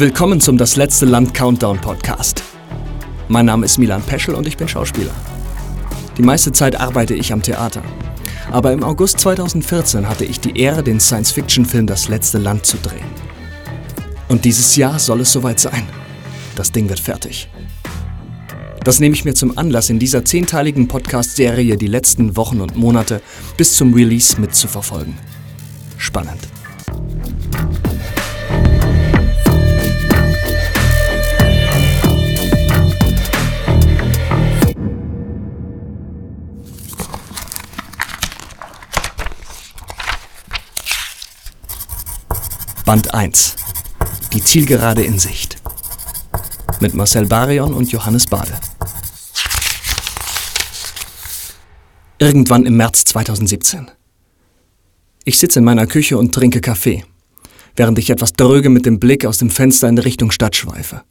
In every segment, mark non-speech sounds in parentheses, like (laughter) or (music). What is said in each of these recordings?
Willkommen zum Das letzte Land Countdown Podcast. Mein Name ist Milan Peschel und ich bin Schauspieler. Die meiste Zeit arbeite ich am Theater. Aber im August 2014 hatte ich die Ehre, den Science-Fiction-Film Das letzte Land zu drehen. Und dieses Jahr soll es soweit sein. Das Ding wird fertig. Das nehme ich mir zum Anlass, in dieser zehnteiligen Podcast-Serie die letzten Wochen und Monate bis zum Release mitzuverfolgen. Spannend. Band 1. Die Zielgerade in Sicht. Mit Marcel Barion und Johannes Bade. Irgendwann im März 2017. Ich sitze in meiner Küche und trinke Kaffee, während ich etwas dröge mit dem Blick aus dem Fenster in Richtung Stadt schweife.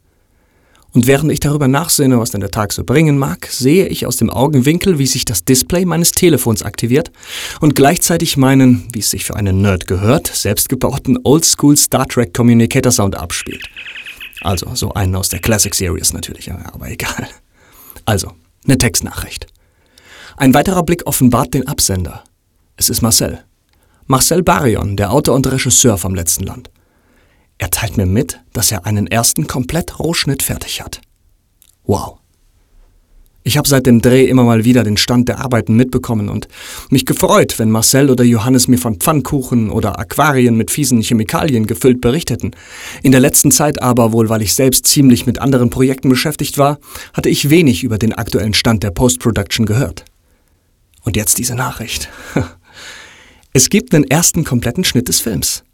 Und während ich darüber nachsinne, was denn der Tag so bringen mag, sehe ich aus dem Augenwinkel, wie sich das Display meines Telefons aktiviert und gleichzeitig meinen, wie es sich für einen Nerd gehört, selbstgebauten Oldschool Star Trek Communicator Sound abspielt. Also so einen aus der Classic Series natürlich, aber egal. Also, eine Textnachricht. Ein weiterer Blick offenbart den Absender. Es ist Marcel. Marcel Barion, der Autor und Regisseur vom letzten Land. Er teilt mir mit, dass er einen ersten Komplett-Rohschnitt fertig hat. Wow. Ich habe seit dem Dreh immer mal wieder den Stand der Arbeiten mitbekommen und mich gefreut, wenn Marcel oder Johannes mir von Pfannkuchen oder Aquarien mit fiesen Chemikalien gefüllt berichteten. In der letzten Zeit aber, wohl weil ich selbst ziemlich mit anderen Projekten beschäftigt war, hatte ich wenig über den aktuellen Stand der Post-Production gehört. Und jetzt diese Nachricht. (laughs) Es gibt einen ersten kompletten Schnitt des Films.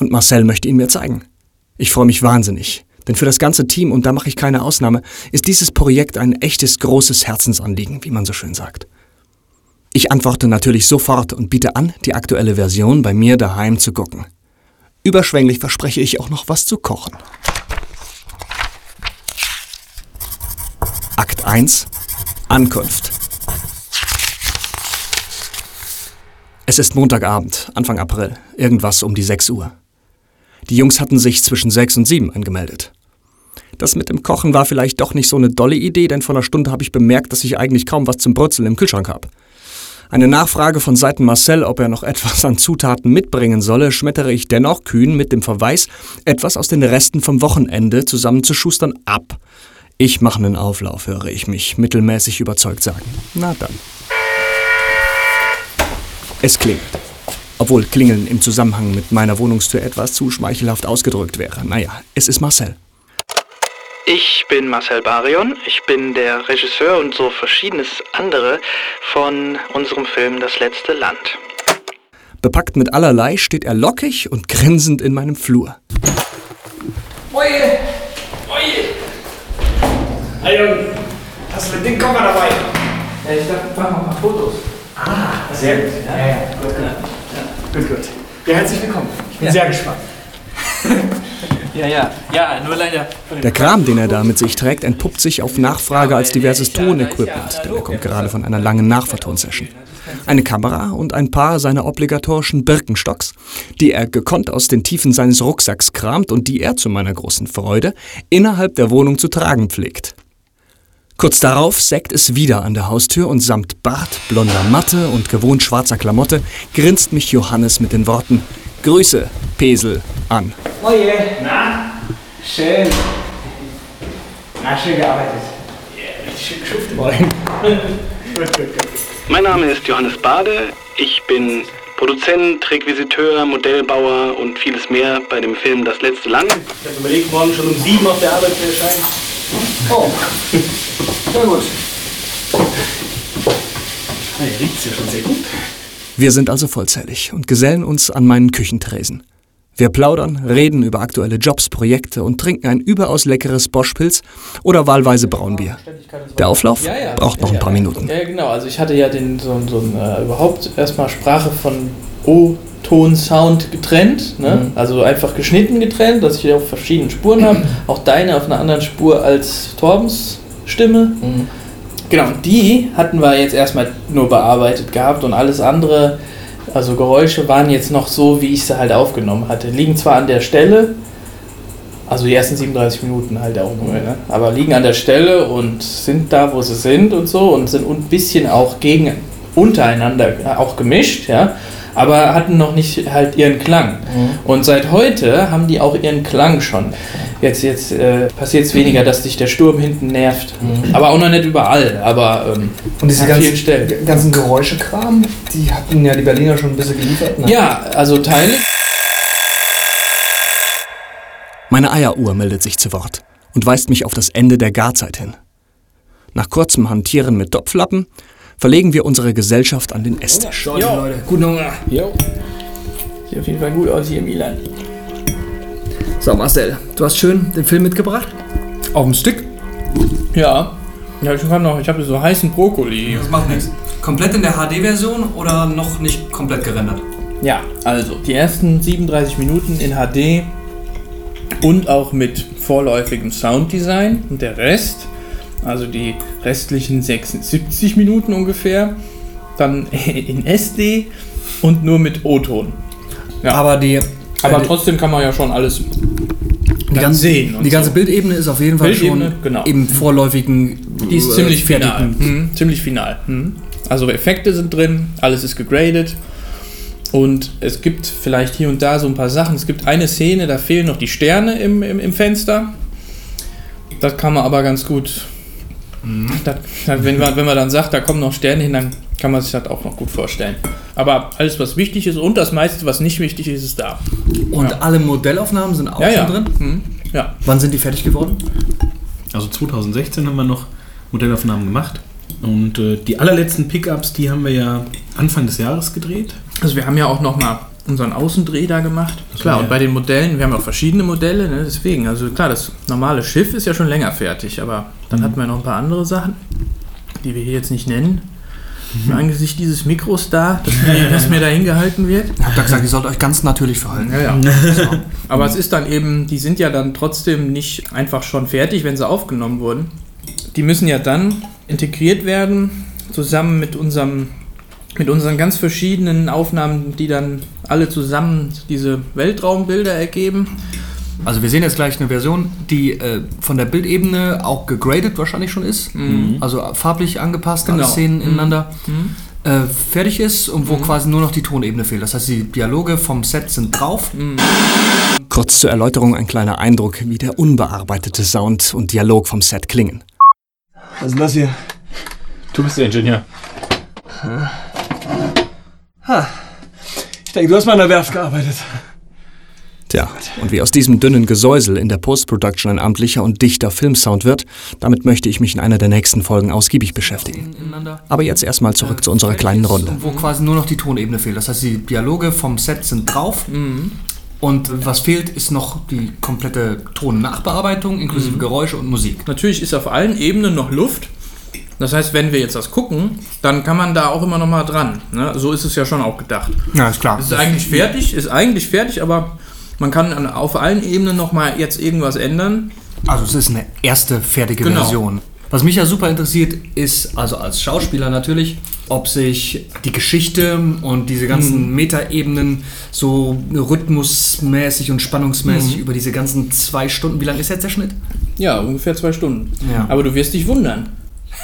Und Marcel möchte ihn mir zeigen. Ich freue mich wahnsinnig, denn für das ganze Team, und da mache ich keine Ausnahme, ist dieses Projekt ein echtes großes Herzensanliegen, wie man so schön sagt. Ich antworte natürlich sofort und biete an, die aktuelle Version bei mir daheim zu gucken. Überschwänglich verspreche ich auch noch was zu kochen. Akt 1 Ankunft. Es ist Montagabend, Anfang April, irgendwas um die 6 Uhr. Die Jungs hatten sich zwischen sechs und sieben angemeldet. Das mit dem Kochen war vielleicht doch nicht so eine dolle Idee, denn vor einer Stunde habe ich bemerkt, dass ich eigentlich kaum was zum Brutzeln im Kühlschrank habe. Eine Nachfrage von Seiten Marcel, ob er noch etwas an Zutaten mitbringen solle, schmettere ich dennoch kühn mit dem Verweis, etwas aus den Resten vom Wochenende zusammenzuschustern, ab. Ich mache einen Auflauf, höre ich mich mittelmäßig überzeugt sagen. Na dann. Es klingelt. Obwohl Klingeln im Zusammenhang mit meiner Wohnungstür etwas zu schmeichelhaft ausgedrückt wäre. Naja, es ist Marcel. Ich bin Marcel Barion. Ich bin der Regisseur und so verschiedenes andere von unserem Film Das letzte Land. Bepackt mit allerlei steht er lockig und grinsend in meinem Flur. Oje! Oje! Hey Jürgen, hast du mit den Koffer dabei? Ja, ich dachte, mach mal ein paar Fotos. Ah, sehr gut. Ja, ja, ja. Gut, gut. Gut, gut. Ja, herzlich willkommen. Ich bin Ja. sehr gespannt. (laughs) Ja, ja. Ja, nur leider. Der Kram, den er da mit sich trägt, entpuppt sich auf Nachfrage als diverses Tonequipment, denn er kommt gerade von einer langen Nachvertonsession. Eine Kamera und ein paar seiner obligatorischen Birkenstocks, die er gekonnt aus den Tiefen seines Rucksacks kramt und die er zu meiner großen Freude innerhalb der Wohnung zu tragen pflegt. Kurz darauf sägt es wieder an der Haustür und samt Bart, blonder Matte und gewohnt schwarzer Klamotte grinst mich Johannes mit den Worten Grüße, Pesel, an. Oje! Na? Schön. Na, schön gearbeitet. Ja, richtig schön geschuftet. Moin. (laughs) Mein Name ist Johannes Bade. Ich bin Produzent, Requisiteur, Modellbauer und vieles mehr bei dem Film Das letzte Land. Ich habe überlegt, morgen schon um sieben auf der Arbeit zu erscheinen. Oh. (laughs) Sehr gut. Hey, riecht's ja schon sehr gut. Wir sind also vollzählig und gesellen uns an meinen Küchentresen. Wir plaudern, reden über aktuelle Jobs, Projekte und trinken ein überaus leckeres Boschpilz oder wahlweise Braunbier. Der Auflauf Ja, ja. braucht noch ein paar Minuten. Ja, genau. Also ich hatte ja den so, so ein, äh, überhaupt erstmal Sprache von O-Ton, Sound getrennt. Ne? Also einfach geschnitten getrennt, dass ich auf verschiedenen Spuren habe. Auch deine auf einer anderen Spur als Torbens Stimme. Genau, und die hatten wir jetzt erstmal nur bearbeitet gehabt und alles andere, also Geräusche waren jetzt noch so, wie ich sie halt aufgenommen hatte. Liegen zwar an der Stelle, Also die ersten 37 Minuten halt auch nur, ne? aber liegen an der Stelle und sind da, wo sie sind und so und sind ein bisschen auch gegen untereinander auch gemischt, ja, aber hatten noch nicht halt ihren Klang. Und seit heute haben die auch ihren Klang schon. Jetzt, jetzt äh, passiert es weniger, dass dich der Sturm hinten nervt. Aber auch noch nicht überall, aber ähm, Und diese an ganzen, vielen Stellen. ganzen Geräuschekram, die hatten ja die Berliner schon ein bisschen geliefert. Ne? Ja, also Teile. Meine Eieruhr meldet sich zu Wort und weist mich auf das Ende der Garzeit hin. Nach kurzem Hantieren mit Topflappen verlegen wir unsere Gesellschaft an den Esstisch. Leute, guten Hunger. Jo. Sieht auf jeden Fall gut aus hier, Milan. So, Marcel, du hast schön den Film mitgebracht? Auf dem Stück? Ja. Ja, ich kann noch, ich habe so heißen Brokkoli. Das macht nichts. Komplett in der HD-Version oder noch nicht komplett gerendert? Ja, also die ersten 37 Minuten in HD und auch mit vorläufigem Sounddesign und der Rest, also die restlichen 76 Minuten ungefähr, dann (laughs) in SD und nur mit O-Ton. Ja. Aber die, Aber äh, trotzdem kann man ja schon alles die, ganze, sehen. die ganze so. Bildebene ist auf jeden Fall Bildebene, schon genau. im vorläufigen Die ist äh, ziemlich final. fertigen- Mhm, ziemlich final. Mhm. Also Effekte sind drin, alles ist gegradet. Und es gibt vielleicht hier und da so ein paar Sachen. Es gibt eine Szene, da fehlen noch die Sterne im, im, im Fenster. Das kann man aber ganz gut. Das, das, wenn, man, wenn man dann sagt, da kommen noch Sterne hin, dann kann man sich das auch noch gut vorstellen. Aber alles, was wichtig ist und das meiste, was nicht wichtig ist, ist da. Und Ja. alle Modellaufnahmen sind auch Ja, ja. schon drin? Mhm. Ja. Wann sind die fertig geworden? Also 2016 haben wir noch Modellaufnahmen gemacht. Und äh, die allerletzten Pickups, die haben wir ja Anfang des Jahres gedreht. Also wir haben ja auch nochmal unseren Außendreh da gemacht. Klar, ja. und bei den Modellen, wir haben auch verschiedene Modelle, ne, deswegen, also klar, das normale Schiff ist ja schon länger fertig, aber dann hatten wir noch ein paar andere Sachen, die wir hier jetzt nicht nennen. Angesichts dieses Mikros da, das (laughs) mir, das mir da hingehalten wird. Ich hab da gesagt, ihr sollt euch ganz natürlich verhalten. Ja, ja. (laughs) Aber es ist dann eben, die sind ja dann trotzdem nicht einfach schon fertig, wenn sie aufgenommen wurden. Die müssen ja dann integriert werden, zusammen mit unserem mit unseren ganz verschiedenen Aufnahmen, die dann alle zusammen diese Weltraumbilder ergeben. Also wir sehen jetzt gleich eine Version, die äh, von der Bildebene auch gegradet wahrscheinlich schon ist. Also farblich angepasst, alle Genau. Szenen Mhm. ineinander. Äh, fertig ist und wo quasi nur noch die Tonebene fehlt. Das heißt, die Dialoge vom Set sind drauf. Kurz zur Erläuterung ein kleiner Eindruck, wie der unbearbeitete Sound und Dialog vom Set klingen. Was ist das hier? Du bist der Ingenieur. Ich denke, du hast mal in der Werft gearbeitet. Tja, und wie aus diesem dünnen Gesäusel in der Post-Production ein amtlicher und dichter Filmsound wird, damit möchte ich mich in einer der nächsten Folgen ausgiebig beschäftigen. Aber jetzt erstmal zurück zu unserer kleinen Runde. Wo quasi nur noch die Tonebene fehlt. Das heißt, die Dialoge vom Set sind drauf. Und was fehlt, ist noch die komplette Tonnachbearbeitung inklusive Geräusche und Musik. Natürlich ist auf allen Ebenen noch Luft. Das heißt, wenn wir jetzt das gucken, dann kann man da auch immer noch mal dran. Ne? So ist es ja schon auch gedacht. Ja, ist klar. Es ist eigentlich fertig, ist eigentlich fertig, aber man kann an- auf allen Ebenen noch mal jetzt irgendwas ändern. Also es ist eine erste fertige Genau. Version. Was mich ja super interessiert, ist, also als Schauspieler natürlich, ob sich die Geschichte und diese ganzen Mhm. Metaebenen so rhythmusmäßig und Mhm. spannungsmäßig über diese ganzen zwei Stunden, wie lang ist jetzt der Schnitt? Ja, ungefähr zwei Stunden. Ja. Aber du wirst dich wundern.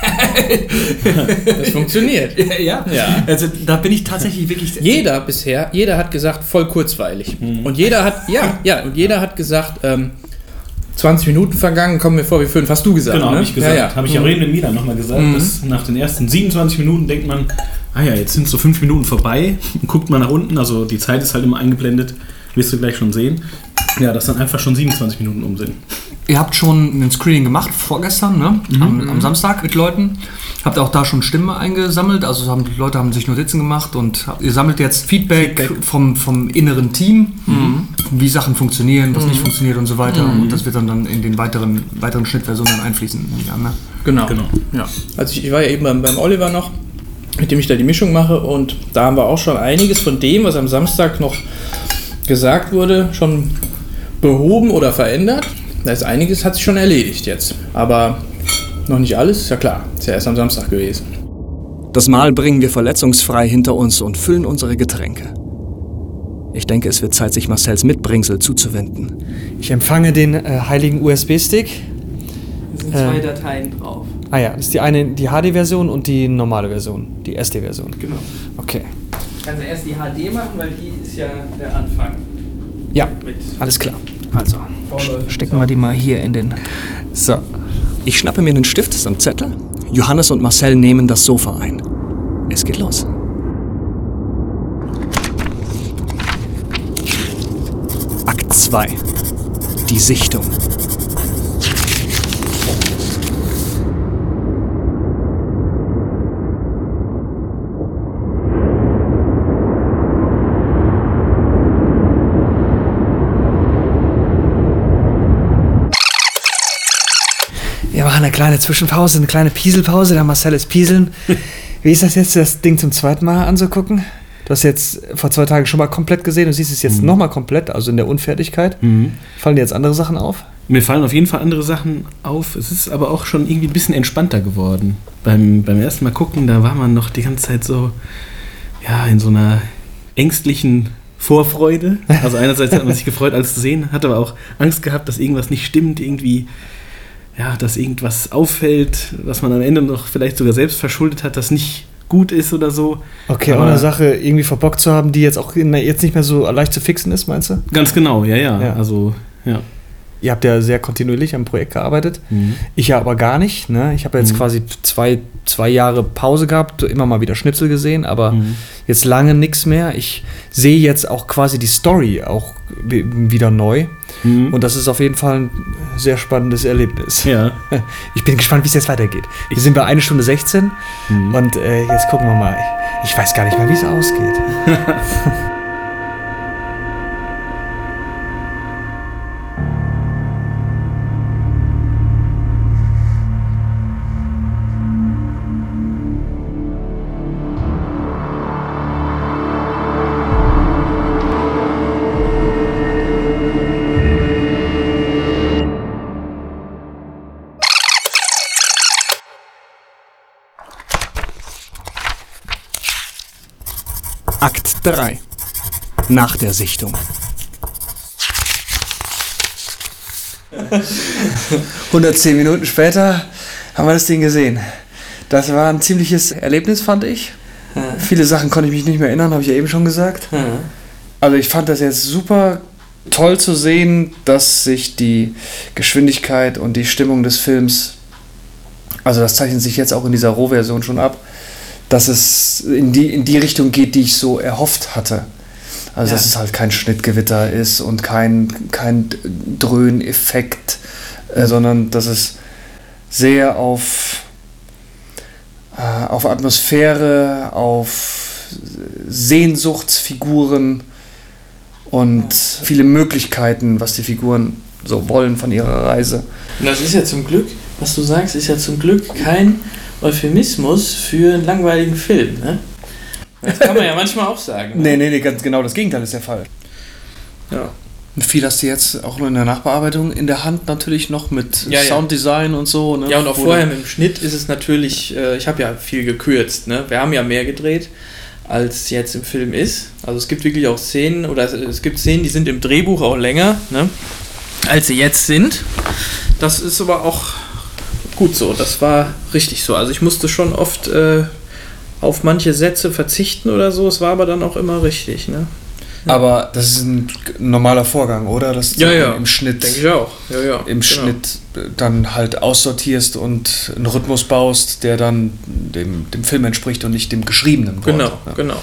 (laughs) das funktioniert. Ja, Ja. Also da bin ich tatsächlich wirklich... Jeder bisher, jeder hat gesagt, voll kurzweilig. Und jeder hat, ja, ja, und jeder hat gesagt, ähm, 20 Minuten vergangen, kommen mir vor wie fünf. Hast du gesagt, Genau, ne? habe ich gesagt. Ja, ja. Habe ich auch eben in Milan nochmal gesagt, Mhm. dass nach den ersten 27 Minuten denkt man, ah ja, jetzt sind so fünf Minuten vorbei. Und (laughs) guckt man nach unten, also die Zeit ist halt immer eingeblendet, wirst du gleich schon sehen. Ja, dass dann einfach schon 27 Minuten um sind. Ihr habt schon ein Screening gemacht, vorgestern, ne? Am, am Samstag mit Leuten. Habt auch da schon Stimmen eingesammelt? Also haben, die Leute haben sich Notizen gemacht und habt, ihr sammelt jetzt Feedback, Vom, vom inneren Team, wie Sachen funktionieren, was nicht funktioniert und so weiter. Und das wird dann, dann in den weiteren, weiteren Schnittversionen dann einfließen. an, ne? Genau. Genau. Ja. Also ich, ich war ja eben beim, beim Oliver noch, mit dem ich da die Mischung mache und da haben wir auch schon einiges von dem, was am Samstag noch gesagt wurde, schon behoben oder verändert. Da ist einiges, hat sich schon erledigt jetzt. Aber noch nicht alles, ist ja klar. Ist ja erst am Samstag gewesen. Das Mahl bringen wir verletzungsfrei hinter uns und füllen unsere Getränke. Ich denke, es wird Zeit, sich Marcells Mitbringsel zuzuwenden. Ich empfange den äh, heiligen USB-Stick. Da sind Äh. zwei Dateien drauf. Ah ja, das ist die eine, die HD-Version und die normale Version, die SD-Version. Genau. Okay. Kannst du erst die HD machen, weil die ist ja der Anfang. Ja, Mit alles klar. Also, stecken wir die mal hier in den. So. Ich schnappe mir einen Stift samt Zettel. Johannes und Marcel nehmen das Sofa ein. Es geht los. Akt 2. Die Sichtung. Eine kleine Zwischenpause, eine kleine Pieselpause. Der Marcel ist Pieseln. (laughs) Wie ist das jetzt, das Ding zum zweiten Mal anzugucken? Du hast jetzt vor zwei Tagen schon mal komplett gesehen und siehst es jetzt nochmal komplett, also in der Unfertigkeit. Fallen dir jetzt andere Sachen auf? Mir fallen auf jeden Fall andere Sachen auf. Es ist aber auch schon irgendwie ein bisschen entspannter geworden. Beim, beim ersten Mal gucken, da war man noch die ganze Zeit so, ja, in so einer ängstlichen Vorfreude. (laughs) Also einerseits hat man sich gefreut, alles zu sehen, hat aber auch Angst gehabt, dass irgendwas nicht stimmt, irgendwie, ja, dass irgendwas auffällt, was man am Ende noch vielleicht sogar selbst verschuldet hat, das nicht gut ist oder so. Okay, Aber- eine Sache irgendwie verbockt zu haben, die jetzt auch in, jetzt nicht mehr so leicht zu fixen ist, meinst du? Ganz genau, ja, ja. Ja. Also, ja. Ihr habt ja sehr kontinuierlich am Projekt gearbeitet. Mhm. Ich ja aber gar nicht. Ne? Ich habe jetzt Mhm. quasi zwei, zwei Jahre Pause gehabt, immer mal wieder Schnipsel gesehen, aber Mhm. jetzt lange nichts mehr. Ich sehe jetzt auch quasi die Story auch wi- wieder neu. Mhm. Und das ist auf jeden Fall ein sehr spannendes Erlebnis. ja. (laughs) Ich bin gespannt, wie es jetzt weitergeht. Wir sind bei 1 Stunde 16 Mhm. und äh, jetzt gucken wir mal. Ich weiß gar nicht mehr, wie es ausgeht. (laughs) (laughs) 3. Nach der Sichtung. (laughs) ...110 Minuten später haben wir das Ding gesehen. Das war ein ziemliches Erlebnis, fand ich. Viele Sachen konnte ich mich nicht mehr erinnern, habe ich ja eben schon gesagt. Also ich fand das jetzt super toll zu sehen, dass sich die Geschwindigkeit und die Stimmung des Films, also das zeichnet sich jetzt auch in dieser Rohversion schon ab, dass es in die, in die Richtung geht, die ich so erhofft hatte. Also Ja. dass es halt kein Schnittgewitter ist und kein, kein Dröhneffekt, äh, sondern dass es sehr auf, äh, auf Atmosphäre, auf Sehnsuchtsfiguren und viele Möglichkeiten, was die Figuren so wollen von ihrer Reise. Und das ist ja zum Glück, was du sagst, ist ja zum Glück kein Euphemismus für einen langweiligen Film. Ne? Das kann man ja manchmal auch sagen. ne? Nee, nee, nee, ganz genau das Gegenteil ist der Fall. Ja. Viel hast du jetzt auch nur in der Nachbearbeitung in der Hand natürlich noch mit Ja, ja. Sounddesign und so. Ne? Ja, und auch Wo vorher mit dem Schnitt ist es natürlich, äh, ich habe ja viel gekürzt, ne? Wir haben ja mehr gedreht, als jetzt im Film ist. Also es gibt wirklich auch Szenen, oder es, es gibt Szenen, die sind im Drehbuch auch länger, ne? Als sie jetzt sind. Das ist aber auch gut so, das war richtig so. Also ich musste schon oft äh, auf manche Sätze verzichten oder so, es war aber dann auch immer richtig, ne? Aber das ist ein normaler Vorgang, oder? Dass du Ja, ja. im Schnitt, Denke ich auch. Ja, ja. im genau. Schnitt äh, dann halt aussortierst und einen Rhythmus baust, der dann dem, dem Film entspricht und nicht dem geschriebenen Wort. Genau, Ja. genau.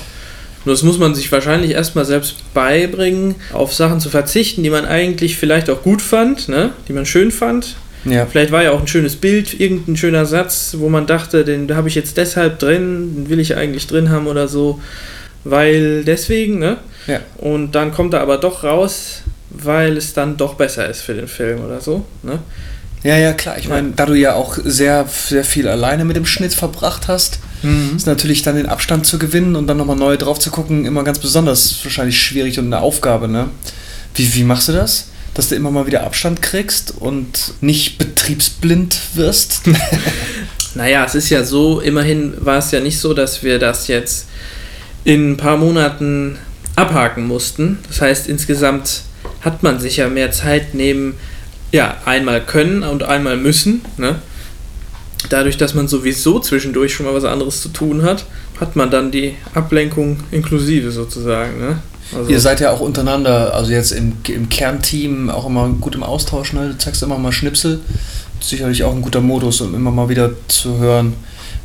Nur das muss man sich wahrscheinlich erstmal selbst beibringen, auf Sachen zu verzichten, die man eigentlich vielleicht auch gut fand, ne? die man schön fand. Ja. Vielleicht war ja auch ein schönes Bild, irgendein schöner Satz, wo man dachte, den habe ich jetzt deshalb drin, den will ich eigentlich drin haben oder so, weil deswegen, ne? Ja. Und dann kommt er aber doch raus, weil es dann doch besser ist für den Film oder so, ne? Ja, ja, klar. Ich meine, da du ja auch sehr, sehr viel alleine mit dem Schnitt verbracht hast, ist natürlich dann den Abstand zu gewinnen und dann nochmal neu drauf zu gucken immer ganz besonders wahrscheinlich schwierig und eine Aufgabe, ne? Wie, wie machst du das? Dass du immer mal wieder Abstand kriegst und nicht betriebsblind wirst? (laughs) Naja, es ist ja so, immerhin war es ja nicht so, dass wir das jetzt in ein paar Monaten abhaken mussten. Das heißt, insgesamt hat man sich ja mehr Zeit nehmen, ja, einmal können und einmal müssen. Ne? Dadurch, dass man sowieso zwischendurch schon mal was anderes zu tun hat, hat man dann die Ablenkung inklusive sozusagen. Ne? Also Ihr seid ja auch untereinander, also jetzt im, im Kernteam auch immer gut im Austausch, ne? Du zeigst immer mal Schnipsel. Sicherlich auch ein guter Modus, um immer mal wieder zu hören,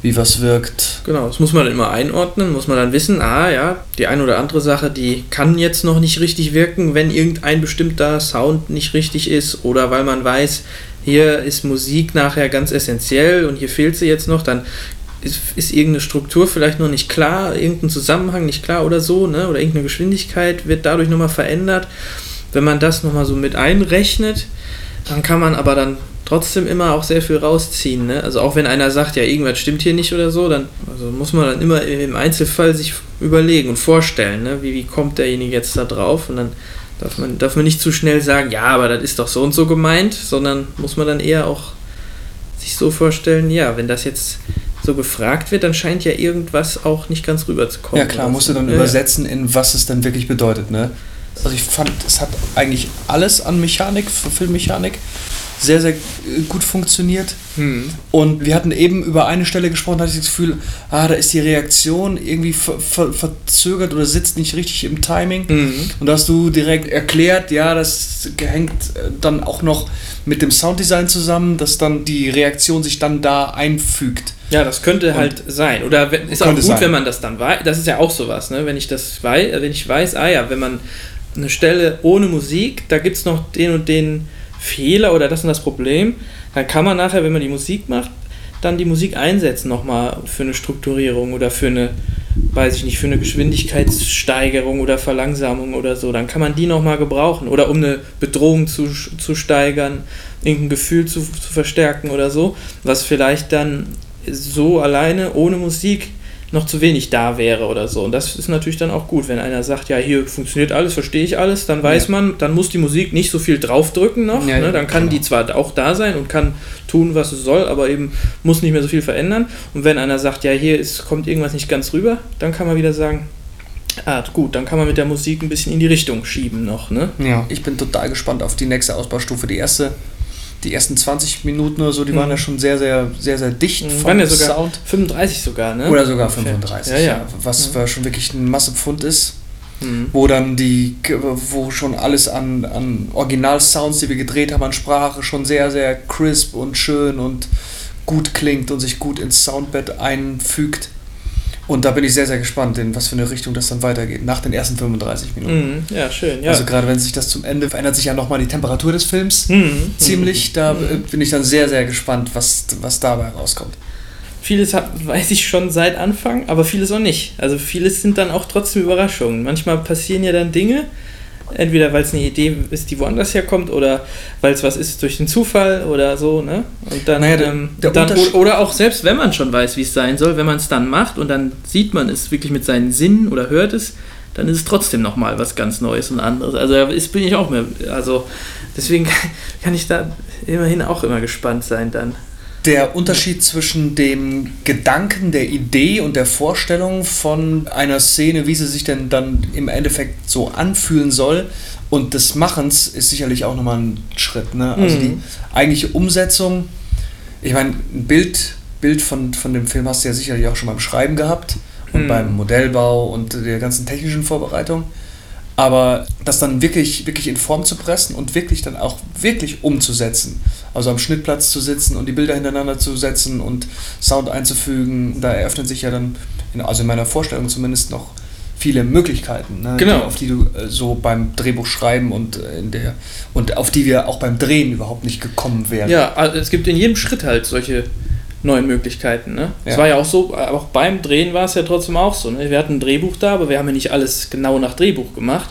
wie was wirkt. Genau, das muss man immer einordnen, muss man dann wissen, ah ja, die eine oder andere Sache, die kann jetzt noch nicht richtig wirken, wenn irgendein bestimmter Sound nicht richtig ist oder weil man weiß, hier ist Musik nachher ganz essentiell und hier fehlt sie jetzt noch, dann ist, ist irgendeine Struktur vielleicht noch nicht klar, irgendein Zusammenhang nicht klar oder so, ne? oder irgendeine Geschwindigkeit wird dadurch nochmal verändert. Wenn man das nochmal so mit einrechnet, dann kann man aber dann trotzdem immer auch sehr viel rausziehen. Ne? Also auch wenn einer sagt, ja, irgendwas stimmt hier nicht oder so, dann also muss man dann immer im Einzelfall sich überlegen und vorstellen, ne? wie, wie kommt derjenige jetzt da drauf und dann darf man, darf man nicht zu schnell sagen, ja, aber das ist doch so und so gemeint, sondern muss man dann eher auch sich so vorstellen, ja, wenn das jetzt so gefragt wird, dann scheint ja irgendwas auch nicht ganz rüberzukommen. Ja klar, musst du dann ja, übersetzen, in was es dann wirklich bedeutet. Ne? Also ich fand, es hat eigentlich alles an Mechanik, Filmmechanik, sehr, sehr gut funktioniert. Hm. Und wir hatten eben über eine Stelle gesprochen, da hatte ich das Gefühl, ah, da ist die Reaktion irgendwie ver ver verzögert oder sitzt nicht richtig im Timing. Mhm. Und da hast du direkt erklärt, ja, das hängt äh, dann auch noch mit dem Sounddesign zusammen, dass dann die Reaktion sich dann da einfügt. Ja, das könnte Und halt sein. Oder ist auch gut, sein. wenn man das dann weiß. Das ist ja auch sowas, ne? Wenn ich das weiß, wenn ich weiß, ah ja, wenn man eine Stelle ohne Musik, da gibt es noch den und den Fehler oder das und das Problem, dann kann man nachher, wenn man die Musik macht, dann die Musik einsetzen nochmal für eine Strukturierung oder für eine, weiß ich nicht, für eine Geschwindigkeitssteigerung oder Verlangsamung oder so. Dann kann man die nochmal gebrauchen. Oder um eine Bedrohung zu, zu steigern, irgendein Gefühl zu, zu verstärken oder so, was vielleicht dann so alleine ohne Musik noch zu wenig da wäre oder so. Und das ist natürlich dann auch gut, wenn einer sagt, ja, hier funktioniert alles, verstehe ich alles, dann weiß ja. man, dann muss die Musik nicht so viel draufdrücken noch. Ja, ne? Dann kann genau. die zwar auch da sein und kann tun, was es soll, aber eben muss nicht mehr so viel verändern. Und wenn einer sagt, ja, hier ist, kommt irgendwas nicht ganz rüber, dann kann man wieder sagen, Ah, gut, dann kann man mit der Musik ein bisschen in die Richtung schieben noch, ne? Ja, ich bin total gespannt auf die nächste Ausbaustufe. Die erste die ersten 20 Minuten oder so, die mhm. waren ja schon sehr, sehr, sehr, sehr dicht mhm. waren ja sogar Sound. 35 sogar, ne? Oder sogar 35, ja, ja. ja was mhm. schon wirklich ein Massepfund ist. Mhm. Wo dann die, wo schon alles an, an Original-Sounds, die wir gedreht haben, an Sprache schon sehr, sehr crisp und schön und gut klingt und sich gut ins Soundbed einfügt. Und da bin ich sehr, sehr gespannt, in was für eine Richtung das dann weitergeht, nach den ersten 35 Minuten. Mm, ja, schön. Ja. Also gerade wenn sich das zum Ende verändert sich ja nochmal die Temperatur des Films mm, ziemlich. Da mm. bin ich dann sehr, sehr gespannt, was, was dabei rauskommt. Vieles hat, weiß ich schon seit Anfang, aber vieles auch nicht. Also vieles sind dann auch trotzdem Überraschungen. Manchmal passieren ja dann Dinge, Entweder weil es eine Idee ist, die woanders herkommt, oder weil es was ist durch den Zufall oder so, ne? Und dann, naja, der, ähm, der dann oder auch selbst wenn man schon weiß, wie es sein soll, wenn man es dann macht und dann sieht man es wirklich mit seinen Sinnen oder hört es, dann ist es trotzdem nochmal was ganz Neues und anderes. Also ist, bin ich auch mehr, also deswegen (laughs) kann ich da immerhin auch immer gespannt sein dann der Unterschied zwischen dem Gedanken, der Idee und der Vorstellung von einer Szene, wie sie sich denn dann im Endeffekt so anfühlen soll und des Machens ist sicherlich auch nochmal ein Schritt. Ne? Also mhm. die eigentliche Umsetzung, ich meine, ein Bild, Bild von, von dem Film hast du ja sicherlich auch schon beim Schreiben gehabt und mhm. beim Modellbau und der ganzen technischen Vorbereitung. Aber das dann wirklich, wirklich in Form zu pressen und wirklich dann auch wirklich umzusetzen. Also am Schnittplatz zu sitzen und die Bilder hintereinander zu setzen und Sound einzufügen, da eröffnen sich ja dann, also in meiner Vorstellung zumindest noch viele Möglichkeiten, ne, genau. die, auf die du äh, so beim Drehbuch schreiben und äh, in der und auf die wir auch beim Drehen überhaupt nicht gekommen wären. Ja, also es gibt in jedem Schritt halt solche neuen Möglichkeiten. Ne? Es war ja auch so, auch beim Drehen war es ja trotzdem auch so. Ne? Wir hatten ein Drehbuch da, aber wir haben ja nicht alles genau nach Drehbuch gemacht.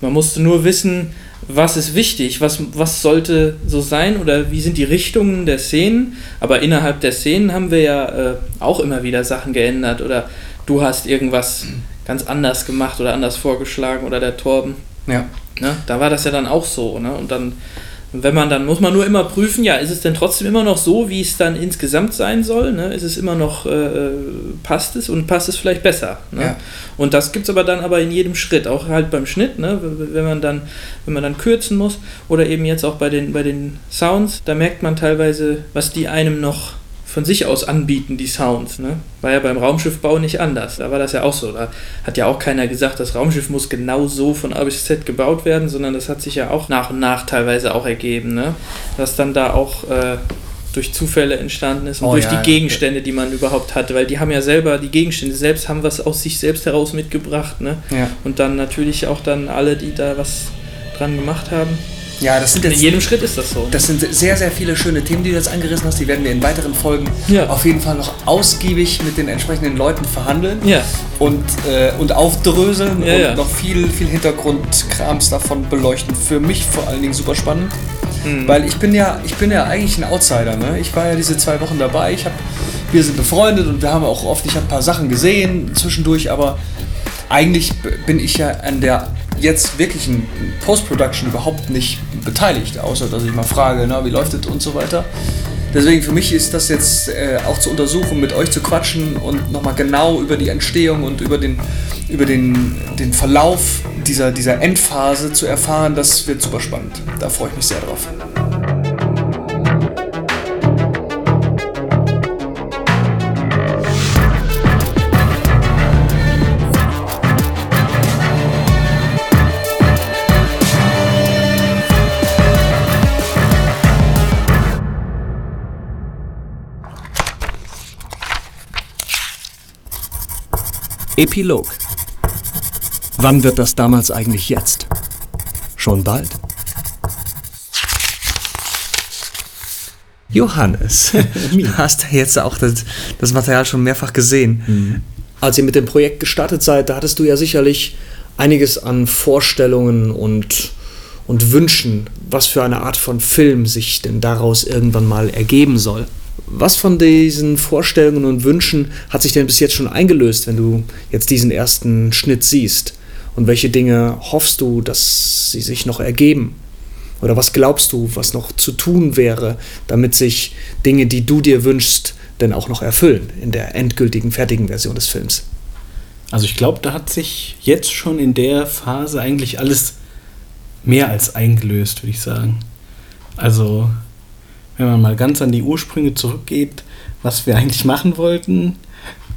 Man musste nur wissen, was ist wichtig, was, was sollte so sein oder wie sind die Richtungen der Szenen. Aber innerhalb der Szenen haben wir ja äh, auch immer wieder Sachen geändert oder du hast irgendwas ganz anders gemacht oder anders vorgeschlagen oder der Torben. Ja. Ne? Da war das ja dann auch so. Ne? Und dann wenn man dann, muss man nur immer prüfen, ja, ist es denn trotzdem immer noch so, wie es dann insgesamt sein soll? Ne? Ist es immer noch, äh, passt es und passt es vielleicht besser? Ne? Ja. Und das gibt es aber dann aber in jedem Schritt, auch halt beim Schnitt, ne? wenn man dann, wenn man dann kürzen muss oder eben jetzt auch bei den, bei den Sounds, da merkt man teilweise, was die einem noch von sich aus anbieten, die Sounds. Ne? War ja beim Raumschiffbau nicht anders. Da war das ja auch so. Da hat ja auch keiner gesagt, das Raumschiff muss genau so von A bis Z gebaut werden, sondern das hat sich ja auch nach und nach teilweise auch ergeben. Ne? Dass dann da auch äh, durch Zufälle entstanden ist und Oh durch ja. die Gegenstände, die man überhaupt hatte. Weil die haben ja selber, die Gegenstände selbst haben was aus sich selbst heraus mitgebracht. Ne? Ja. Und dann natürlich auch dann alle, die da was dran gemacht haben. Ja, das sind In jetzt jedem Schritt ist das so. Das sind sehr, sehr viele schöne Themen, die du jetzt angerissen hast. Die werden wir in weiteren Folgen Ja. auf jeden Fall noch ausgiebig mit den entsprechenden Leuten verhandeln Ja. und, äh, und aufdröseln Ja, und noch viel, viel Hintergrundkrams davon beleuchten. Für mich vor allen Dingen super spannend. Mhm. Weil ich bin ja, ich bin ja eigentlich ein Outsider. Ne? Ich war ja diese zwei Wochen dabei. Ich hab, wir sind befreundet und wir haben auch oft, ich habe ein paar Sachen gesehen zwischendurch, aber eigentlich bin ich ja an der jetzt wirklichen Post-Production überhaupt nicht beteiligt, außer dass ich mal frage, na, wie läuft es und so weiter. Deswegen für mich ist das jetzt äh, auch zu untersuchen, mit euch zu quatschen und nochmal genau über die Entstehung und über den, über den, den Verlauf dieser, dieser Endphase zu erfahren, das wird super spannend. Da freue ich mich sehr drauf. Epilog. Wann wird das damals eigentlich jetzt? Schon bald? Johannes, (laughs) du hast jetzt auch das, das Material schon mehrfach gesehen. Als ihr mit dem Projekt gestartet seid, da hattest du ja sicherlich einiges an Vorstellungen und, und Wünschen, was für eine Art von Film sich denn daraus irgendwann mal ergeben soll. Was von diesen Vorstellungen und Wünschen hat sich denn bis jetzt schon eingelöst, wenn du jetzt diesen ersten Schnitt siehst? Und welche Dinge hoffst du, dass sie sich noch ergeben? Oder was glaubst du, was noch zu tun wäre, damit sich Dinge, die du dir wünschst, denn auch noch erfüllen in der endgültigen, fertigen Version des Films? Also ich glaube, da hat sich jetzt schon in der Phase eigentlich alles mehr als eingelöst, würde ich sagen. Also wenn man mal ganz an die Ursprünge zurückgeht, was wir eigentlich machen wollten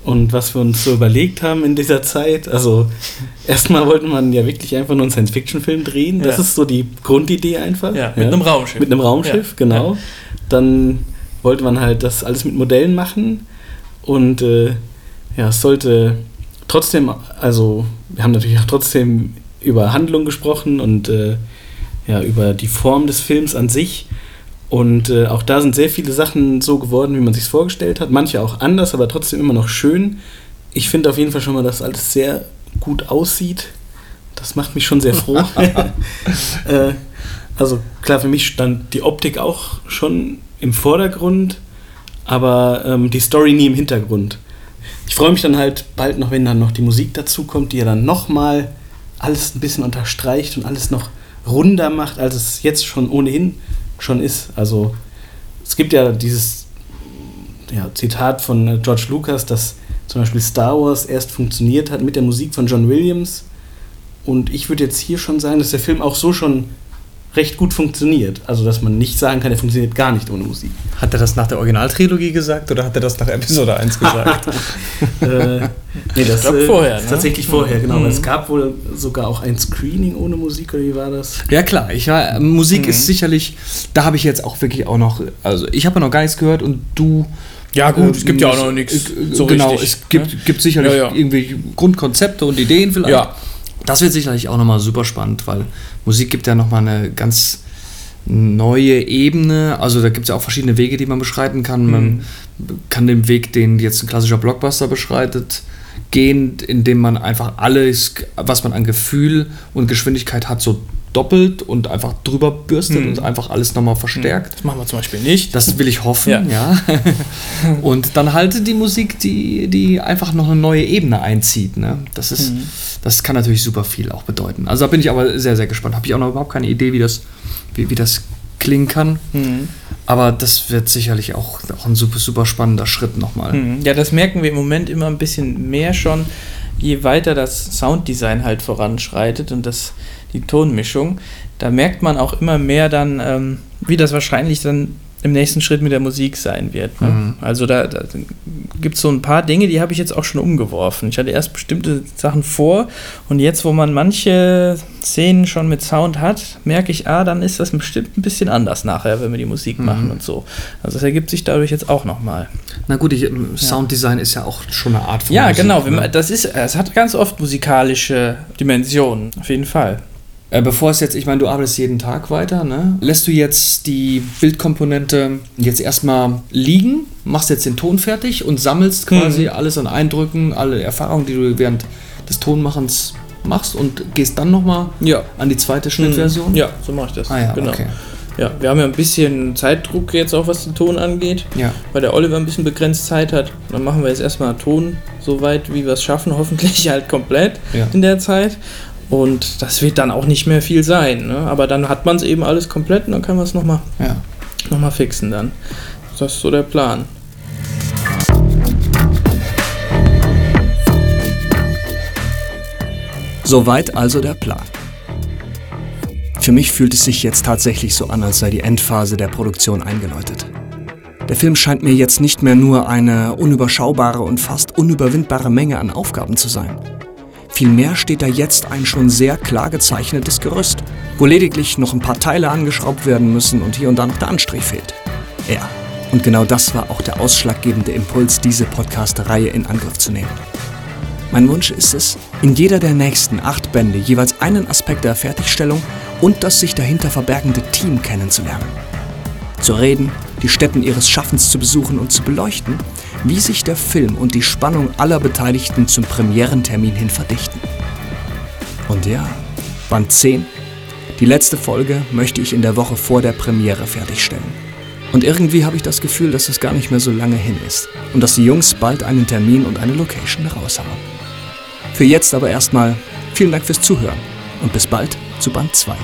und was wir uns so überlegt haben in dieser Zeit. Also erstmal wollte man ja wirklich einfach nur einen Science-Fiction-Film drehen. Das Ja. ist so die Grundidee einfach. Ja, mit einem Raumschiff. Mit einem Raumschiff, Ja. genau. Dann wollte man halt das alles mit Modellen machen und äh, ja, es sollte trotzdem, also wir haben natürlich auch trotzdem über Handlung gesprochen und äh, ja, über die Form des Films an sich. Und äh, auch da sind sehr viele Sachen so geworden, wie man sich vorgestellt hat. Manche auch anders, aber trotzdem immer noch schön. Ich finde auf jeden Fall schon mal, dass alles sehr gut aussieht. Das macht mich schon sehr froh. (laughs) (laughs) äh, also klar, für mich stand die Optik auch schon im Vordergrund, aber ähm, die Story nie im Hintergrund. Ich freue mich dann halt bald noch, wenn dann noch die Musik dazu kommt, die ja dann nochmal alles ein bisschen unterstreicht und alles noch runder macht, als es jetzt schon ohnehin schon ist. Also es gibt ja dieses ja, Zitat von äh, George Lucas, dass zum Beispiel Star Wars erst funktioniert hat mit der Musik von John Williams. Und ich würde jetzt hier schon sagen, dass der Film auch so schon recht gut funktioniert. Also dass man nicht sagen kann, er funktioniert gar nicht ohne Musik. Hat er das nach der Originaltrilogie gesagt oder hat er das nach Episode 1 (laughs) gesagt? äh, nee, das glaub, äh, vorher, ist ne? tatsächlich vorher, genau. Mhm. Es gab wohl sogar auch ein Screening ohne Musik, oder wie war das? Ja klar, ich war, Musik Mhm. ist sicherlich, da habe ich jetzt auch wirklich auch noch, also ich habe ja noch gar nichts gehört und du. Ja, gut, äh, es gibt ja auch noch äh, nichts äh, so Genau, richtig, es gibt, ne? gibt sicherlich Ja, ja. irgendwelche Grundkonzepte und Ideen vielleicht. Ja. Das wird sicherlich auch nochmal super spannend, weil Musik gibt ja nochmal eine ganz neue Ebene. Also da gibt es ja auch verschiedene Wege, die man beschreiten kann. Man Mhm. kann den Weg, den jetzt ein klassischer Blockbuster beschreitet, gehen, indem man einfach alles, was man an Gefühl und Geschwindigkeit hat, so doppelt und einfach drüber bürstet Mhm. und einfach alles nochmal verstärkt. Das machen wir zum Beispiel nicht. Das will ich hoffen, Ja. ja. (laughs) Und dann halte die Musik, die, die einfach noch eine neue Ebene einzieht. Ne? Das, ist, Mhm. Das kann natürlich super viel auch bedeuten. Also da bin ich aber sehr, sehr gespannt. Habe ich auch noch überhaupt keine Idee, wie das, wie, wie das klingen kann. Mhm. Aber das wird sicherlich auch, auch ein super, super spannender Schritt nochmal. Mhm. Ja, das merken wir im Moment immer ein bisschen mehr schon, je weiter das Sounddesign halt voranschreitet und das, die Tonmischung. Da merkt man auch immer mehr dann, ähm, wie das wahrscheinlich dann im nächsten Schritt mit der Musik sein wird. Ne? Mhm. Also da, da gibt es so ein paar Dinge, die habe ich jetzt auch schon umgeworfen. Ich hatte erst bestimmte Sachen vor und jetzt, wo man manche Szenen schon mit Sound hat, merke ich, ah, dann ist das bestimmt ein bisschen anders nachher, wenn wir die Musik Mhm. machen und so. Also das ergibt sich dadurch jetzt auch nochmal. Na gut, ich, ähm, Sounddesign ist ja auch schon eine Art von Ja, Musik, genau. ne? man- Das ist, es hat ganz oft musikalische Dimensionen, auf jeden Fall. Äh, bevor es jetzt, ich meine, du arbeitest jeden Tag weiter, ne? Lässt du jetzt die Bildkomponente jetzt erstmal liegen, machst jetzt den Ton fertig und sammelst quasi Mhm. alles an Eindrücken, alle Erfahrungen, die du während des Tonmachens machst und gehst dann nochmal Ja. an die zweite Schnittversion? Ja, so mache ich das. Ah ja, genau. okay. Ja, wir haben ja ein bisschen Zeitdruck jetzt auch, was den Ton angeht, Ja. weil der Oliver ein bisschen begrenzt Zeit hat. Dann machen wir jetzt erstmal Ton so weit, wie wir es schaffen, (laughs) hoffentlich halt komplett Ja. in der Zeit. Und das wird dann auch nicht mehr viel sein. Ne? Aber dann hat man es eben alles komplett und dann kann man es nochmal Ja. noch mal fixen dann. Das ist so der Plan. Soweit also der Plan. Für mich fühlt es sich jetzt tatsächlich so an, als sei die Endphase der Produktion eingeläutet. Der Film scheint mir jetzt nicht mehr nur eine unüberschaubare und fast unüberwindbare Menge an Aufgaben zu sein. Vielmehr steht da jetzt ein schon sehr klar gezeichnetes Gerüst, wo lediglich noch ein paar Teile angeschraubt werden müssen und hier und da noch der Anstrich fehlt. Ja, und genau das war auch der ausschlaggebende Impuls, diese Podcast-Reihe in Angriff zu nehmen. Mein Wunsch ist es, in jeder der nächsten acht Bände jeweils einen Aspekt der Fertigstellung und das sich dahinter verbergende Team kennenzulernen. Zu reden, die Stätten ihres Schaffens zu besuchen und zu beleuchten, wie sich der Film und die Spannung aller Beteiligten zum Premierentermin hin verdichten. Und ja, Band 10, die letzte Folge möchte ich in der Woche vor der Premiere fertigstellen. Und irgendwie habe ich das Gefühl, dass es gar nicht mehr so lange hin ist und dass die Jungs bald einen Termin und eine Location raushauen. Für jetzt aber erstmal vielen Dank fürs Zuhören und bis bald zu Band 2.